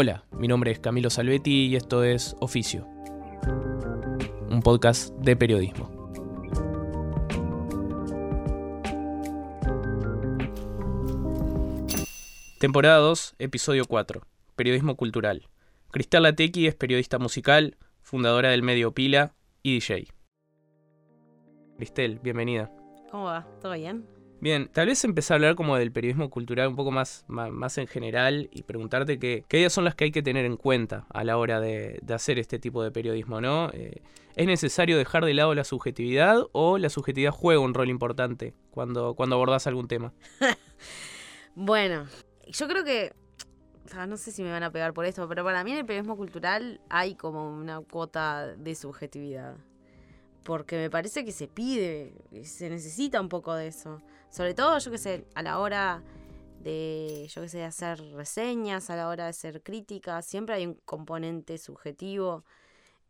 Hola, mi nombre es Camilo Salvetti y esto es Oficio, un podcast de periodismo. Temporada 2, episodio 4, Periodismo Cultural. Cristal Latequi es periodista musical, fundadora del medio Pila y DJ. Cristel, bienvenida. ¿Cómo va? ¿Todo bien? Bien, tal vez empezar a hablar como del periodismo cultural un poco más, más, en general y preguntarte qué, ideas son las que hay que tener en cuenta a la hora de, hacer este tipo de periodismo, ¿no? Eh, ¿Es necesario dejar de lado la subjetividad o la subjetividad juega un rol importante cuando, cuando abordas algún tema? Bueno, yo creo que. no sé si me van a pegar por esto, pero para mí en el periodismo cultural hay como una cuota de subjetividad. Porque me parece que se pide, se necesita un poco de eso. Sobre todo, yo que sé, a la hora de, yo que sé, de hacer reseñas, a la hora de hacer críticas, siempre hay un componente subjetivo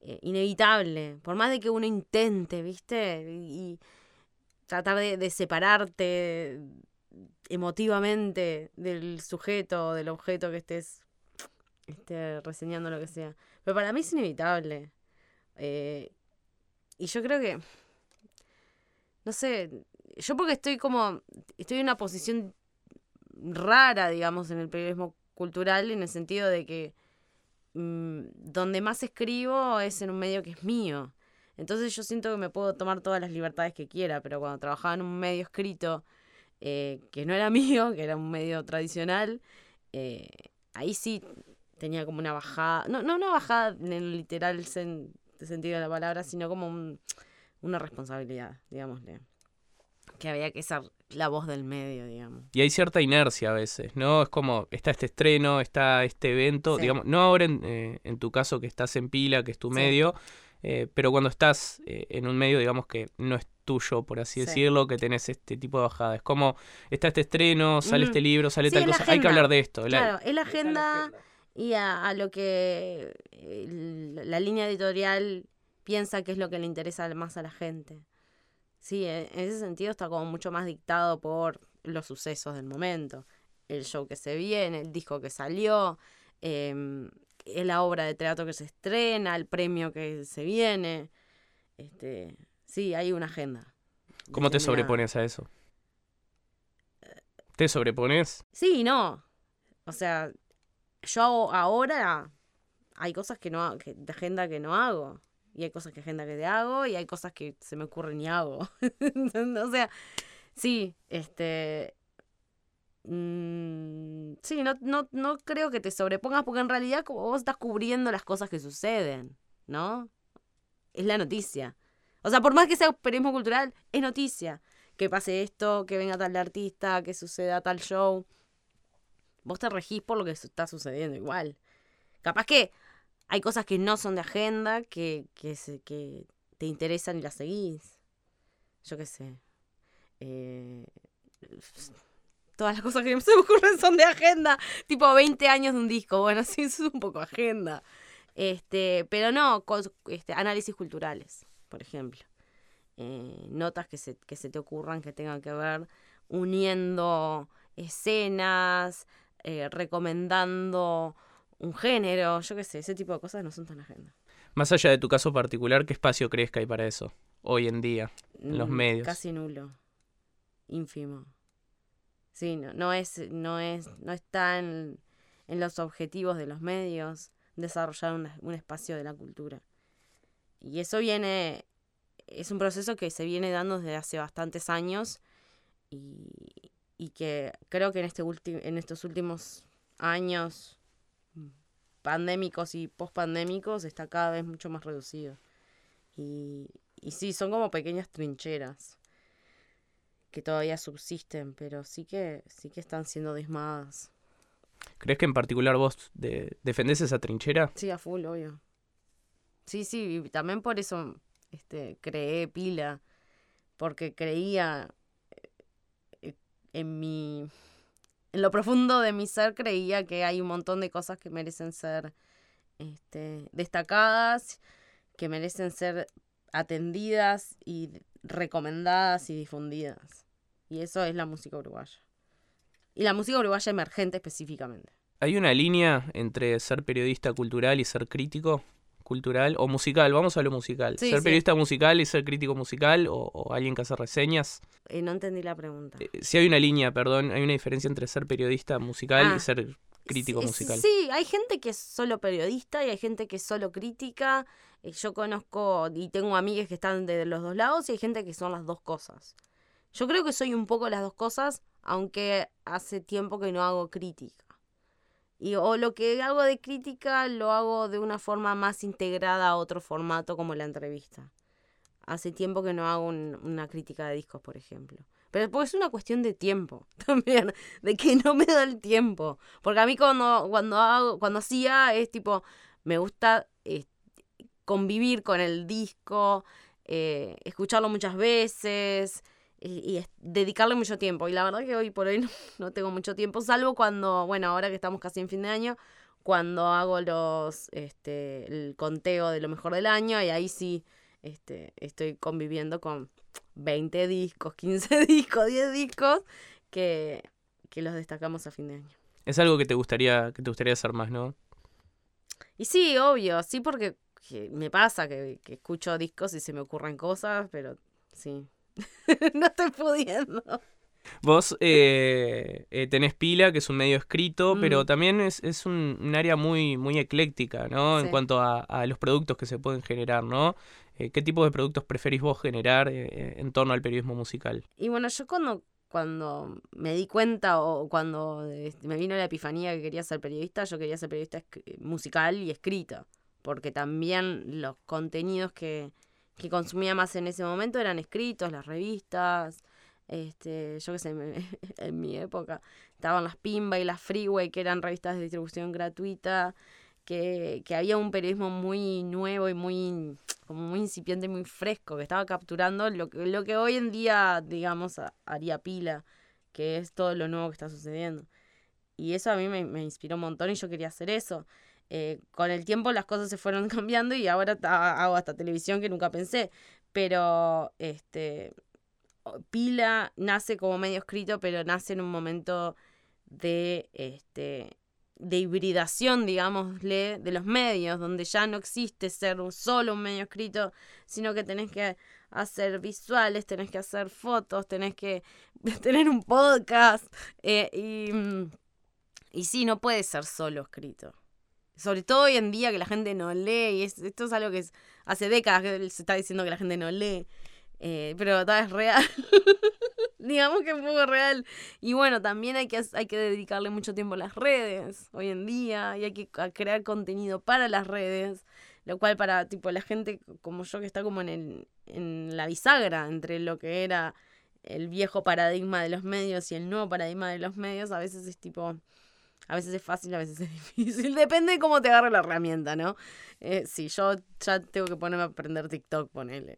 eh, inevitable. Por más de que uno intente, ¿viste? Y, tratar de, de separarte emotivamente del sujeto o del objeto que estés este, reseñando lo que sea. Pero para mí es inevitable. Eh, y yo creo que, no sé, yo porque estoy como, estoy en una posición rara, digamos, en el periodismo cultural, en el sentido de que mm, donde más escribo es en un medio que es mío. Entonces yo siento que me puedo tomar todas las libertades que quiera, pero cuando trabajaba en un medio escrito eh, que no era mío, que era un medio tradicional, eh, ahí sí tenía como una bajada, no, no una bajada en el literal sen- sentido de la palabra, sino como un- una responsabilidad, digámosle. Que había que ser la voz del medio, digamos. Y hay cierta inercia a veces, ¿no? Es como, está este estreno, está este evento, Sí. digamos, no ahora en, eh, en tu caso que estás en pila, que es tu Sí. medio, eh, pero cuando estás eh, en un medio, digamos, que no es tuyo, por así Sí. decirlo, que tenés este tipo de bajada. Es como, está este estreno, sale Ujú. este libro, sale Sí, tal la cosa, hay que hablar de esto. la- Claro, es la agenda y a, a lo que eh, la, línea editorial piensa que es lo que le interesa más a la gente. Sí, e- en ese sentido está como mucho más dictado por los sucesos del momento. El show que se viene, el disco que salió, em, eh, la obra de teatro que se estrena, el premio que se viene. Este, sí, hay una agenda. ¿Cómo te sobrepones a eso? ¿Te sobrepones? Sí, no. O sea, yo hago ahora hay cosas que no que, de agenda que no hago. Y hay cosas que agenda que te hago y hay cosas que se me ocurren y hago. o sea, sí, este. mm, sí, no, no, no creo que te sobrepongas porque en realidad vos estás cubriendo las cosas que suceden, ¿no? Es la noticia. O sea, por más que sea periodismo cultural, es noticia. Que pase esto, que venga tal artista, que suceda tal show. Vos te regís por lo que está sucediendo igual. Capaz que hay cosas que no son de agenda, que, que, te interesan y las seguís. Yo qué sé. Eh, todas las cosas que se me ocurren son de agenda. Tipo 20 años de un disco. Bueno, sí, eso es un poco agenda. Este, pero no, este, análisis culturales, por ejemplo. Eh, notas que se, que se te ocurran que tengan que ver uniendo escenas, eh, recomendando un género, yo qué sé, ese tipo de cosas no son tan agenda. Más allá de tu caso particular, ¿qué espacio crees que hay para eso hoy en día en los Mm, medios? Casi nulo. Ínfimo. Sí, no, no es, no es, no está en, en los objetivos de los medios desarrollar un, un espacio de la cultura. Y eso viene, es un proceso que se viene dando desde hace bastantes años y, y que creo que en, este en estos últimos años pandémicos y pospandémicos está cada vez mucho más reducido. Y, y sí, son como pequeñas trincheras que todavía subsisten, pero sí que, sí que están siendo dismadas. ¿Crees que en particular vos de- defendés esa trinchera? Sí, a full, obvio. Sí, sí, y también por eso este, creé pila, porque creía en mi... En lo profundo de mi ser creía que hay un montón de cosas que merecen ser este, destacadas, que merecen ser atendidas y recomendadas y difundidas. Y eso es la música uruguaya. Y la música uruguaya emergente específicamente. ¿Hay una línea entre ser periodista cultural y ser crítico cultural o musical? Vamos a lo musical. Sí, ¿Ser sí. periodista musical y ser crítico musical o, o alguien que hace reseñas? Eh, no entendí la pregunta. Eh, Si hay una línea, perdón, hay una diferencia entre ser periodista musical Ah. y ser crítico Sí, musical. Sí, hay gente que es solo periodista y hay gente que es solo crítica. Eh, Yo conozco y tengo amigas que están de los dos lados y hay gente que son las dos cosas. Yo creo que soy un poco las dos cosas, aunque hace tiempo que no hago crítica. Y o lo que hago de crítica lo hago de una forma más integrada a otro formato como la entrevista. Hace tiempo que no hago un- una crítica de discos, por ejemplo. Pero pues es una cuestión de tiempo también, de que no me da el tiempo. Porque a mí cuando, cuando hago, cuando hacía es tipo, me gusta eh, convivir con el disco, eh, escucharlo muchas veces y, y dedicarle mucho tiempo. Y la verdad que hoy por hoy no, no tengo mucho tiempo, salvo cuando, bueno, ahora que estamos casi en fin de año, cuando hago los, este, el conteo de lo mejor del año y ahí sí este, estoy conviviendo con 20 discos, 15 discos, 10 discos que, que los destacamos a fin de año. Es algo que te gustaría que te gustaría hacer más, ¿no? Y sí, obvio, sí porque que me pasa que, que escucho discos y se me ocurren cosas, pero sí. no estoy pudiendo. Vos eh, eh, tenés Pila, que es un medio escrito, Mm. pero también es, es un, un área muy, muy ecléctica, ¿no? En cuanto a, a los productos que se pueden generar, ¿no? Eh, ¿Qué tipo de productos preferís vos generar en torno al periodismo musical? Y bueno, yo cuando, cuando me di cuenta o cuando este, me vino la epifanía que quería ser periodista, yo quería ser periodista musical y escrita, porque también los contenidos que, que consumía más en ese momento eran escritos, las revistas, este, yo qué sé, en mi época estaban las Pimba y las Freeway, que eran revistas de distribución gratuita, que, que había un periodismo muy nuevo y muy como muy incipiente, muy fresco, que estaba capturando lo que, lo que hoy en día, digamos, ha- haría pila, que es todo lo nuevo que está sucediendo. Y eso a mí me, me inspiró un montón y yo quería hacer eso. Eh, con el tiempo las cosas se fueron cambiando y ahora hago hasta televisión que nunca pensé. Pero este Pila nace como medio escrito, pero nace en un momento de este de hibridación, digámosle, de los medios, donde ya no existe ser solo un medio escrito, sino que tenés que hacer visuales, tenés que hacer fotos, tenés que tener un podcast. eh, y, mm, y sí, no puede ser solo escrito. Sobre todo hoy en día que la gente no lee, y es- esto es algo que hace décadas que se está diciendo que la gente no lee, eh, pero tal es real. Digamos que es un poco real. Y bueno, también hay que, hay que dedicarle mucho tiempo a las redes hoy en día y hay que crear contenido para las redes, lo cual para tipo la gente como yo que está como en, el, en la bisagra entre lo que era el viejo paradigma de los medios y el nuevo paradigma de los medios, a veces es tipo, a veces es fácil, a veces es difícil, depende de cómo te agarre la herramienta, ¿no? Eh, sí, yo ya tengo que ponerme a aprender TikTok, ponele.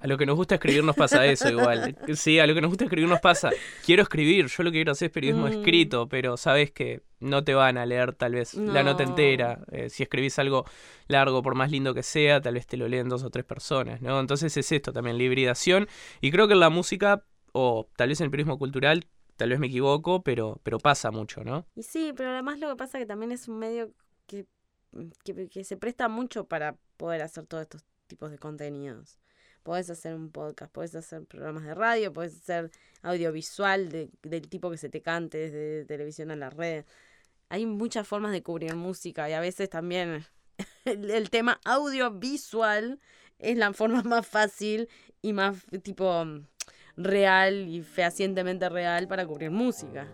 A lo que nos gusta escribir nos pasa eso igual. Sí, a lo que nos gusta escribir nos pasa. Quiero escribir, yo lo que quiero hacer es periodismo Mm. escrito, pero sabes que no te van a leer tal vez la nota No. entera. Eh, si escribís algo largo, por más lindo que sea, tal vez te lo leen dos o tres personas, ¿no? Entonces es esto también, la hibridación. Y creo que en la música, o tal vez en el periodismo cultural, tal vez me equivoco, pero, pero pasa mucho, ¿no? Y sí, pero además lo que pasa es que también es un medio que, que, se presta mucho para poder hacer todos estos tipos de contenidos. Podés hacer un podcast, podés hacer programas de radio, podés hacer audiovisual de, del tipo que se te cante desde televisión a la red. Hay muchas formas de cubrir música y a veces también el tema audiovisual es la forma más fácil y más tipo real y fehacientemente real para cubrir música.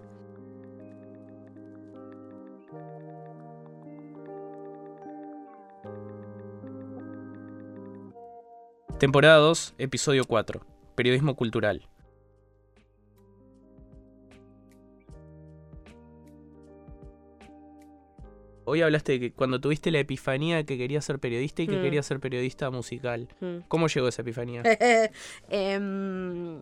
Temporada 2, episodio 4. Periodismo cultural. Hoy hablaste de que cuando tuviste la epifanía de que querías ser periodista y que Mm. querías ser periodista musical. Mm. ¿Cómo llegó esa epifanía? Em,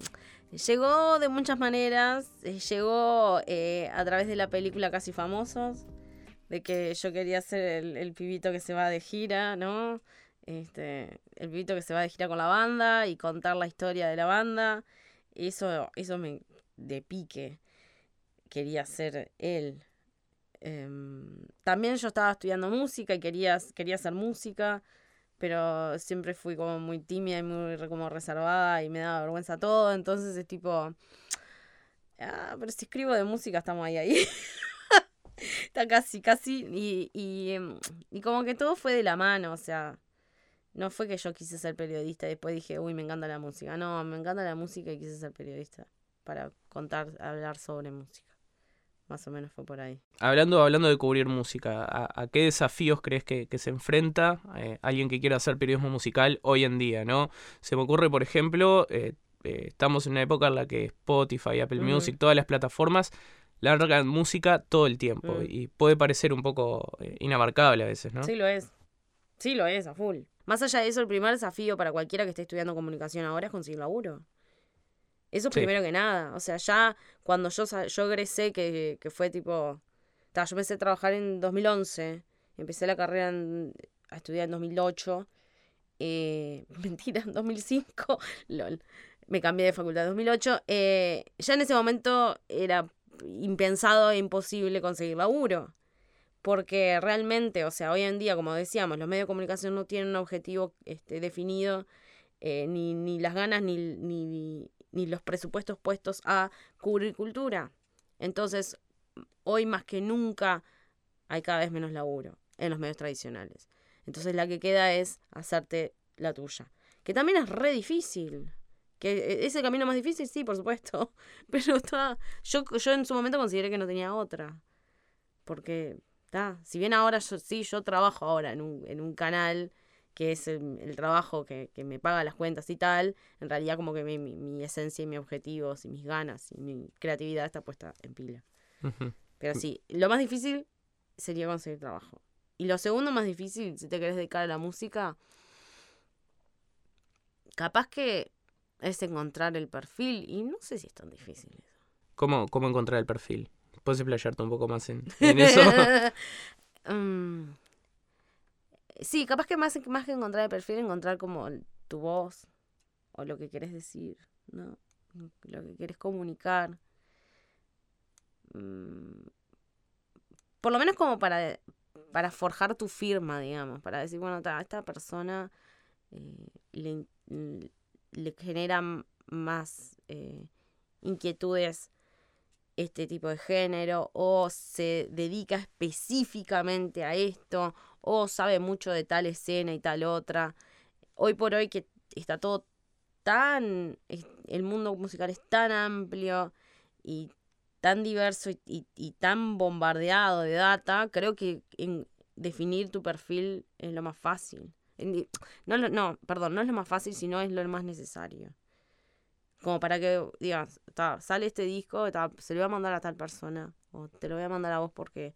llegó de muchas maneras. eh, Llegó eh, a través de la película Casi Famosos. De que yo quería ser el, el pibito que se va de gira, ¿no? Este, el pibito que se va de gira con la banda y contar la historia de la banda. Eso, eso me de pique. Quería ser él. Em, también yo estaba estudiando música y quería, quería hacer música pero siempre fui como muy tímida y muy como reservada y me daba vergüenza todo, entonces es tipo, ah, pero si escribo de música estamos ahí, ahí. Está casi, casi, y, y, em, y como que todo fue de la mano, o sea, no fue que yo quise ser periodista y después dije, uy, me encanta la música, no, me encanta la música y quise ser periodista para contar, hablar sobre música. Más o menos fue por ahí. Hablando, hablando de cubrir música, ¿a, a qué desafíos crees que, que se enfrenta eh, alguien que quiera hacer periodismo musical hoy en día, no? Se me ocurre, por ejemplo, eh, eh, estamos en una época en la que Spotify, Apple. Music, todas las plataformas largan música todo el tiempo Mm. y puede parecer un poco inabarcable a veces, ¿no? Sí lo es. Sí lo es, a full. Más allá de eso, el primer desafío para cualquiera que esté estudiando comunicación ahora es conseguir laburo. Eso Sí. primero que nada. O sea, ya cuando yo, yo egresé, que, que fue tipo... ta, yo empecé a trabajar en 2011. Empecé la carrera en- a estudiar en 2008. Eh, mentira, en 2005. Lol. Me cambié de facultad en 2008. Eh, ya en ese momento era impensado e imposible conseguir laburo porque realmente, o sea, hoy en día, como decíamos, los medios de comunicación no tienen un objetivo este, definido, eh, ni, ni las ganas ni, ni, ni los presupuestos puestos a cubrir cultura. Entonces, hoy más que nunca hay cada vez menos laburo en los medios tradicionales. Entonces, la que queda es hacerte la tuya, que también es re difícil. Que eh, es el camino más difícil, sí, por supuesto. Pero está. Yo, yo en su momento consideré que no tenía otra. Porque Ta, Si bien ahora sí, yo trabajo ahora en un, en un canal que es el, el trabajo que, que me paga las cuentas y tal, en realidad como que mi, mi, mi esencia y mis objetivos y mis ganas y mi creatividad está puesta en pila. Pero sí, lo más difícil sería conseguir trabajo. Y lo segundo más difícil, si te querés dedicar a la música, capaz que es encontrar el perfil y no sé si es tan difícil eso. ¿Cómo, ¿Cómo encontrar el perfil? ¿Puedes explayarte un poco más en, en eso? Mm, sí, capaz que más, más que encontrar el perfil, encontrar como tu voz o lo que querés decir, ¿no? Lo que querés comunicar. Mm, por lo menos como para, para forjar tu firma, digamos, para decir, bueno, a esta persona eh, le, le genera más eh, inquietudes este tipo de género o se dedica específicamente a esto o sabe mucho de tal escena y tal otra. Hoy por hoy que está todo tan, el mundo musical es tan amplio y tan diverso y, y- tan bombardeado de data, creo que en definir tu perfil es lo más fácil. No, no, perdón, no es lo más fácil, sino es lo más necesario. Como para que digas, "Ta, sale este disco, se lo voy a mandar a tal persona, o te lo voy a mandar a vos porque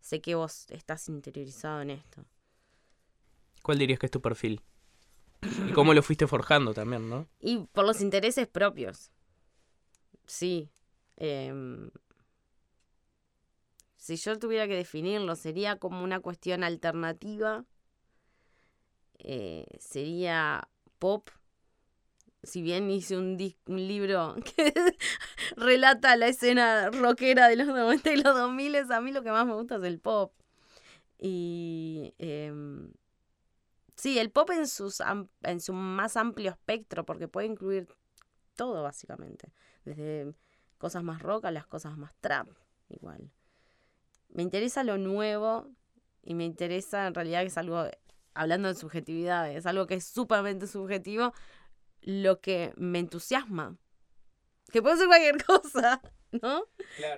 sé que vos estás interiorizado en esto. ¿Cuál dirías que es tu perfil? Y cómo lo fuiste forjando también, ¿no? Y por los intereses propios. Sí. em, si yo tuviera que definirlo, sería como una cuestión alternativa. eh, sería pop si bien hice un, un libro que relata la escena rockera de los 90 y los 2000, a mí lo que más me gusta es el pop. Y em, sí, el pop en, sus, en su más amplio espectro, porque puede incluir todo básicamente, desde cosas más rock a las cosas más trap, igual. Me interesa lo nuevo y me interesa en realidad que es algo, hablando de subjetividad, es algo que es sumamente subjetivo, lo que me entusiasma. Que puede ser cualquier cosa, ¿no?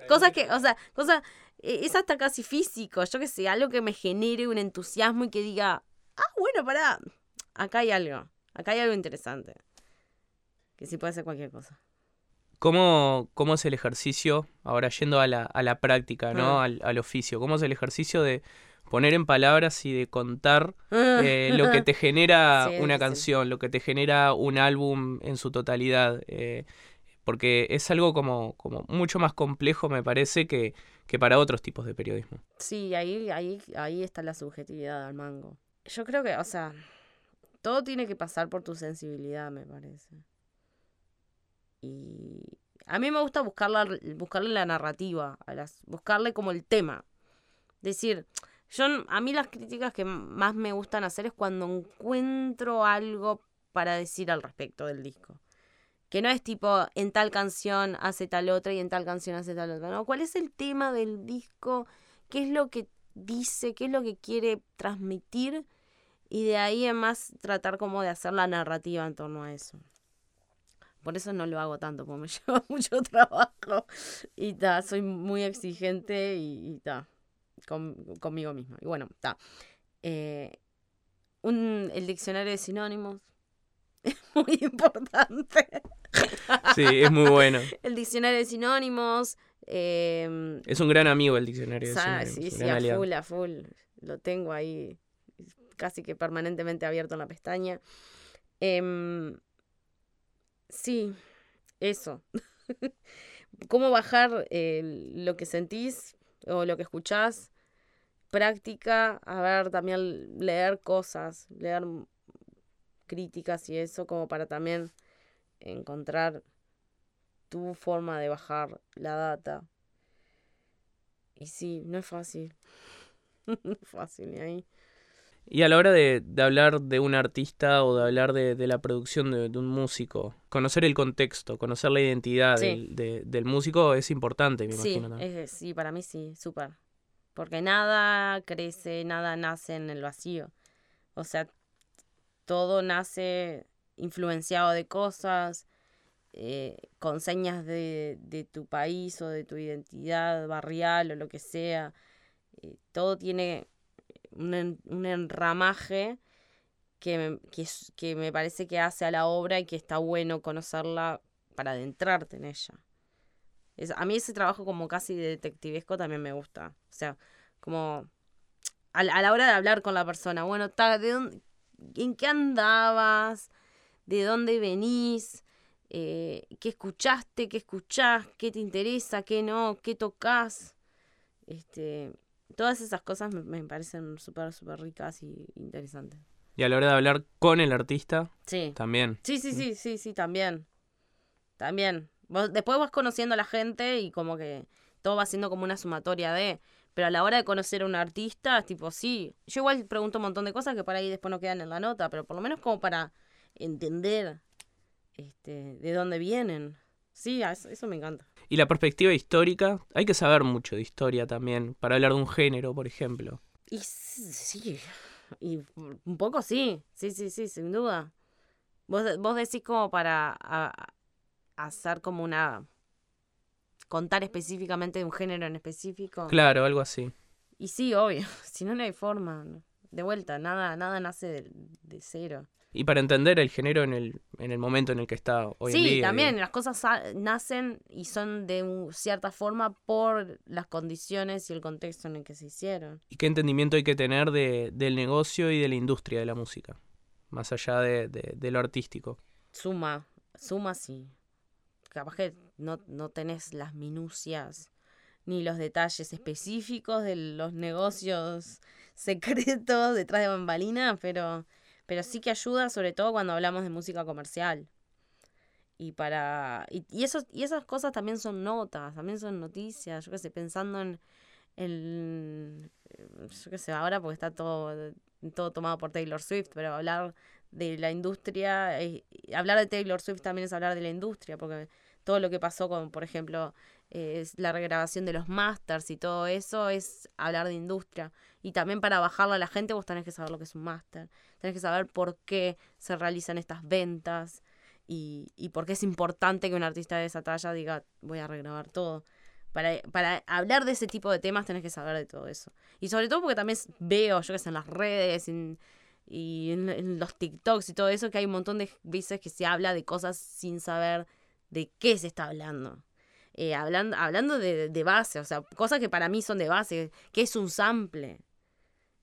cosas que, o sea, cosas, e, es hasta casi físico, yo que sé, algo que me genere un entusiasmo y que diga, ah, bueno, pará, acá hay algo, acá hay algo interesante. Que sí puede ser cualquier cosa. ¿Cómo, ¿Cómo, es el ejercicio, ahora yendo a la, a la práctica, ¿no? Ah. Al, al, oficio? ¿Cómo es el ejercicio de poner en palabras y de contar eh, lo que te genera una canción, lo que te genera un álbum en su totalidad? Eh, porque es algo como, como mucho más complejo, me parece, que, que para otros tipos de periodismo. Sí, ahí, ahí, ahí está la subjetividad al mango. Yo creo que, o sea, todo tiene que pasar por tu sensibilidad, me parece. Y a mí me gusta buscarle la narrativa, a las, buscarle como el tema. Decir, yo, a mí las críticas que más me gustan hacer es cuando encuentro algo para decir al respecto del disco. Que no es tipo, en tal canción hace tal otra y en tal canción hace tal otra. No, ¿cuál es el tema del disco? ¿Qué es lo que dice? ¿Qué es lo que quiere transmitir? Y de ahí en más tratar como de hacer la narrativa en torno a eso. Por eso no lo hago tanto, porque me lleva mucho trabajo. Y ta, soy muy exigente y, ta, conmigo misma. Y bueno, está. Eh, el diccionario de sinónimos es muy importante. Sí, es muy bueno. el diccionario de sinónimos. Em, es un gran amigo el diccionario de sinónimos. Sí, sí, a full, a full. Lo tengo ahí casi que permanentemente abierto en la pestaña. Eh, Sí, eso. ¿Cómo bajar eh, lo que sentís o lo que escuchás? Práctica, a ver, también leer cosas, leer críticas y eso, como para también encontrar tu forma de bajar la data. Y sí, no es fácil. no es fácil, ni ahí. Y a la hora de, hablar de un artista o de hablar de, la producción de, un músico, conocer el contexto, conocer la identidad del, músico es importante, me sí, imagino. sí, para mí sí, súper. Porque nada crece, nada nace en el vacío. O sea, todo nace influenciado de cosas, eh, con señas de, de, tu país o de tu identidad barrial o lo que sea. Eh, todo tiene un, enramaje que me, que, me parece que hace a la obra y que está bueno conocerla para adentrarte en ella. Es, a mí ese trabajo como casi detectivesco también me gusta. O sea, como a, la hora de hablar con la persona, bueno, ¿de dónde, ¿en qué andabas? ¿De dónde venís? Eh, ¿Qué escuchaste? ¿Qué escuchás? ¿Qué te interesa? ¿Qué no? ¿Qué tocas? Este, todas esas cosas me, parecen súper, súper ricas y interesantes. Y a la hora de hablar con el artista, sí. también. Sí, sí, sí, sí, sí, también. También. Después vas conociendo a la gente y como que todo va siendo como una sumatoria de... Pero a la hora de conocer a un artista, es tipo, sí. Yo igual pregunto un montón de cosas que por ahí después no quedan en la nota, pero por lo menos como para entender este, de dónde vienen. Sí, eso me encanta. Y la perspectiva histórica, hay que saber mucho de historia también, para hablar de un género, por ejemplo. Y sí, y un poco sí, sí, sí, sí, sin duda. Vos, vos decís como para hacer como una... contar específicamente de un género en específico. Claro, algo así. Y sí, obvio, si no, no hay forma. De vuelta, nada, nada nace de cero. Y para entender el género en el, en el momento en el que está hoy en día. Sí, también las cosas nacen y son de cierta forma por las condiciones y el contexto en el que se hicieron. ¿Y qué entendimiento hay que tener de, del negocio y de la industria de la música? Más allá de, de, lo artístico. Suma, suma sí. Capaz que no, no tenés las minucias ni los detalles específicos de los negocios secretos detrás de bambalinas, pero pero sí que ayuda sobre todo cuando hablamos de música comercial. y para y, y, eso, y esas cosas también son notas, también son noticias, yo qué sé, pensando en, el yo qué sé, ahora porque está todo, todo tomado por Taylor Swift, pero hablar de la industria, eh, hablar de Taylor Swift también es hablar de la industria, porque todo lo que pasó con, por ejemplo, es la regrabación de los masters y todo eso es hablar de industria. Y también para bajarlo a la gente vos tenés que saber lo que es un máster, tenés que saber por qué se realizan estas ventas, y, y por qué es importante que un artista de esa talla diga, voy a regrabar todo. Para, para hablar de ese tipo de temas tenés que saber de todo eso. Y sobre todo porque también veo, yo que sé, en las redes y en, los TikToks y todo eso, que hay un montón de veces que se habla de cosas sin saber de qué se está hablando. Eh, hablando hablando de, de, base, o sea, cosas que para mí son de base, que es un sample.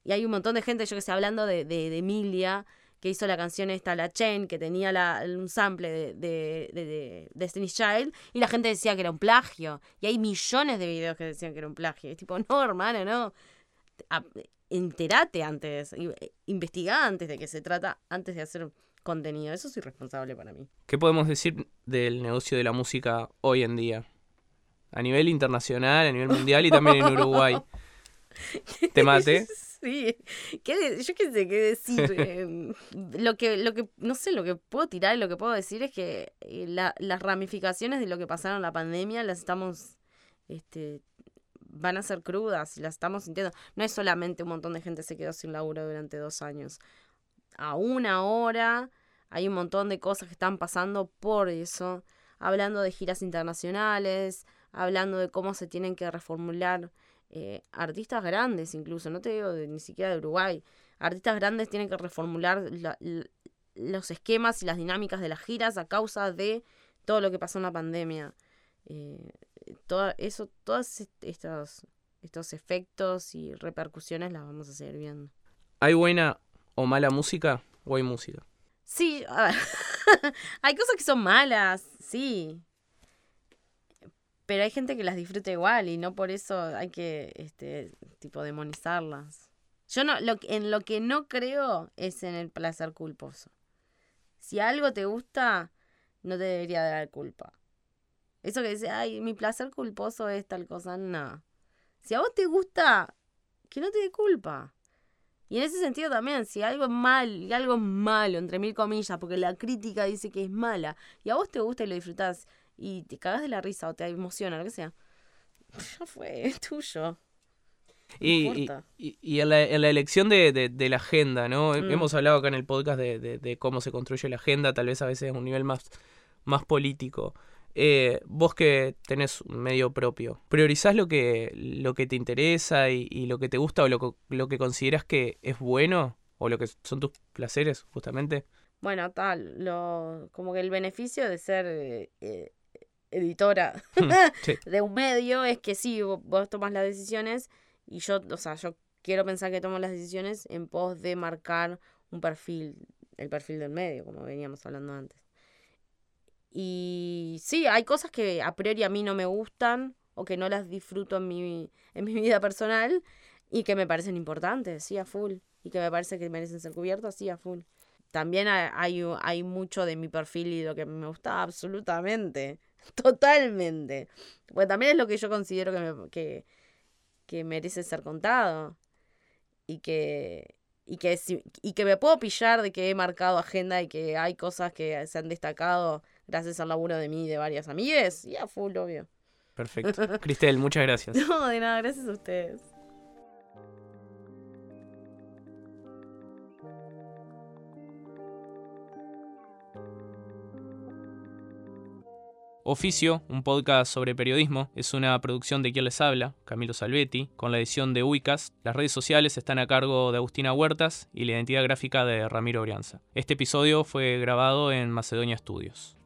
Y hay un montón de gente, yo que sé, hablando de, de, de Emilia, que hizo la canción esta, La Chain, que tenía un sample de, de, de, Destiny's Child, y la gente decía que era un plagio. Y hay millones de videos que decían que era un plagio. es tipo, no, hermano, no. Enterate antes, eh, investigá antes de qué se trata, antes de hacer contenido. Eso es irresponsable para mí. ¿Qué podemos decir del negocio de la música hoy en día? A nivel internacional, a nivel mundial y también en Uruguay. ¿Te mate? Sí, ¿Qué yo qué sé qué decir. Em, lo, que, lo que, no sé, lo que puedo tirar y lo que puedo decir es que eh, la, las ramificaciones de lo que pasaron en la pandemia las estamos, este, van a ser crudas y las estamos sintiendo. No es solamente un montón de gente se quedó sin laburo durante dos años. Aún ahora hay un montón de cosas que están pasando por eso, hablando de giras internacionales, hablando de cómo se tienen que reformular eh, artistas grandes incluso, no te digo ni siquiera de Uruguay, artistas grandes tienen que reformular los esquemas y las dinámicas de las giras a causa de todo lo que pasó en la pandemia. Eh, todo eso, todos estos, estos efectos y repercusiones las vamos a seguir viendo. ¿Hay buena o mala música o hay música? Sí, hay cosas que son malas, sí pero hay gente que las disfruta igual y no por eso hay que, este, tipo, demonizarlas. Yo no, lo, en lo que no creo es en el placer culposo. Si algo te gusta, no te debería dar culpa. Eso que dice, ay, mi placer culposo es tal cosa, no. Si a vos te gusta, que no te dé culpa. Y en ese sentido también, si algo es mal, y algo es malo, entre mil comillas, porque la crítica dice que es mala, y a vos te gusta y lo disfrutás, y te cagas de la risa o te emociona, lo que sea, ya fue, es tuyo. Y, y, en, la, en, la, elección de, de, la agenda, ¿no? Mm. Hemos hablado acá en el podcast de, de, cómo se construye la agenda, tal vez a veces a un nivel más, más político. Eh, vos que tenés un medio propio, ¿priorizás lo que, lo que te interesa y, lo que te gusta o lo, lo que consideras que es bueno? ¿O lo que son tus placeres, justamente? Bueno, tal, lo, como que el beneficio de ser eh, eh, editora de un medio es que sí, vos, tomas las decisiones y yo, o sea, yo quiero pensar que tomo las decisiones en pos de marcar un perfil, el perfil del medio, como veníamos hablando antes. Y sí, hay cosas que a priori a mí no me gustan o que no las disfruto en mi, en mi vida personal y que me parecen importantes, sí, a full. Y que me parece que merecen ser cubiertos, sí, a full. También hay, hay mucho de mi perfil y lo que me gusta absolutamente. Totalmente. Porque también es lo que yo considero que, me, que, que merece ser contado. Y que, y, que, y que me puedo pillar de que he marcado agenda y que hay cosas que se han destacado gracias al laburo de mí y de varias amigas. Ya, full, obvio. Perfecto. Cristel, muchas gracias. No, de nada, gracias a ustedes. Oficio, un podcast sobre periodismo, es una producción de quien les habla, Camilo Salvetti, con la edición de Wicas. Las redes sociales están a cargo de Agustina Huertas y la identidad gráfica de Ramiro Brianza. Este episodio fue grabado en Macedonia Studios.